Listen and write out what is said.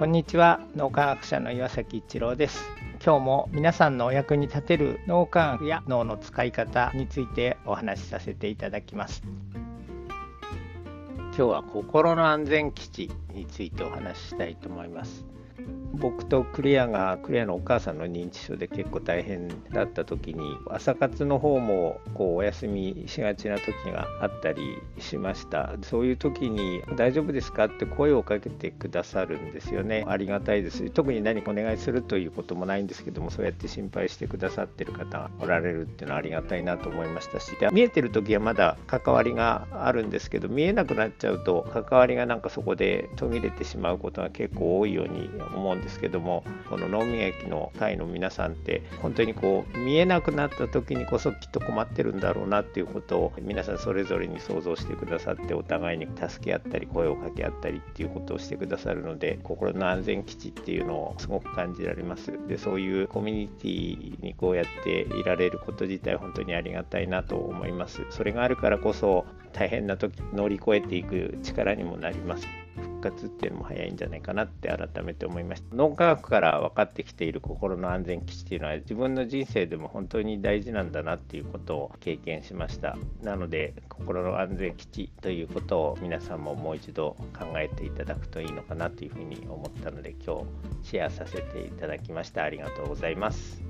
こんにちは。脳科学者の岩崎一郎です。今日も皆さんのお役に立てる脳科学や脳の使い方についてお話しさせていただきます。今日は心の安全基地。についてお話ししたいと思います。僕とクリアがクリアのお母さんの認知症で結構大変だった時に朝活の方もこうお休みしがちな時があったりしました。そういう時に「大丈夫ですか?」って声をかけてくださるんですよね。ありがたいです。特に何かお願いするということもないんですけどもそうやって心配してくださってる方がおられるっていうのはありがたいなと思いましたし。見えてる時はまだ関わりがあるんですけど見えなくなっちゃうと関わりがなんかそこで途切れてしまうことが結構多いように思うんですけどもこの脳み液の会の皆さんって本当にこう見えなくなった時にこそきっと困ってるんだろうなっていうことを皆さんそれぞれに想像してくださってお互いに助け合ったり声を掛け合ったりっていうことをしてくださるので心の安全基地っていうのをすごく感じられます。でそういうコミュニティにこうやっていられること自体本当にありがたいなと思います。それがあるからこそ大変な時乗り越えていく力にもなります。活っていうのも早いんじゃないかなって改めて思いました。脳科学から分かってきている心の安全基地っていうのは自分の人生でも本当に大事なんだなっていうことを経験しました。なので心の安全基地ということを皆さんももう一度考えていただくといいのかなというふうに思ったので今日シェアさせていただきました。ありがとうございます。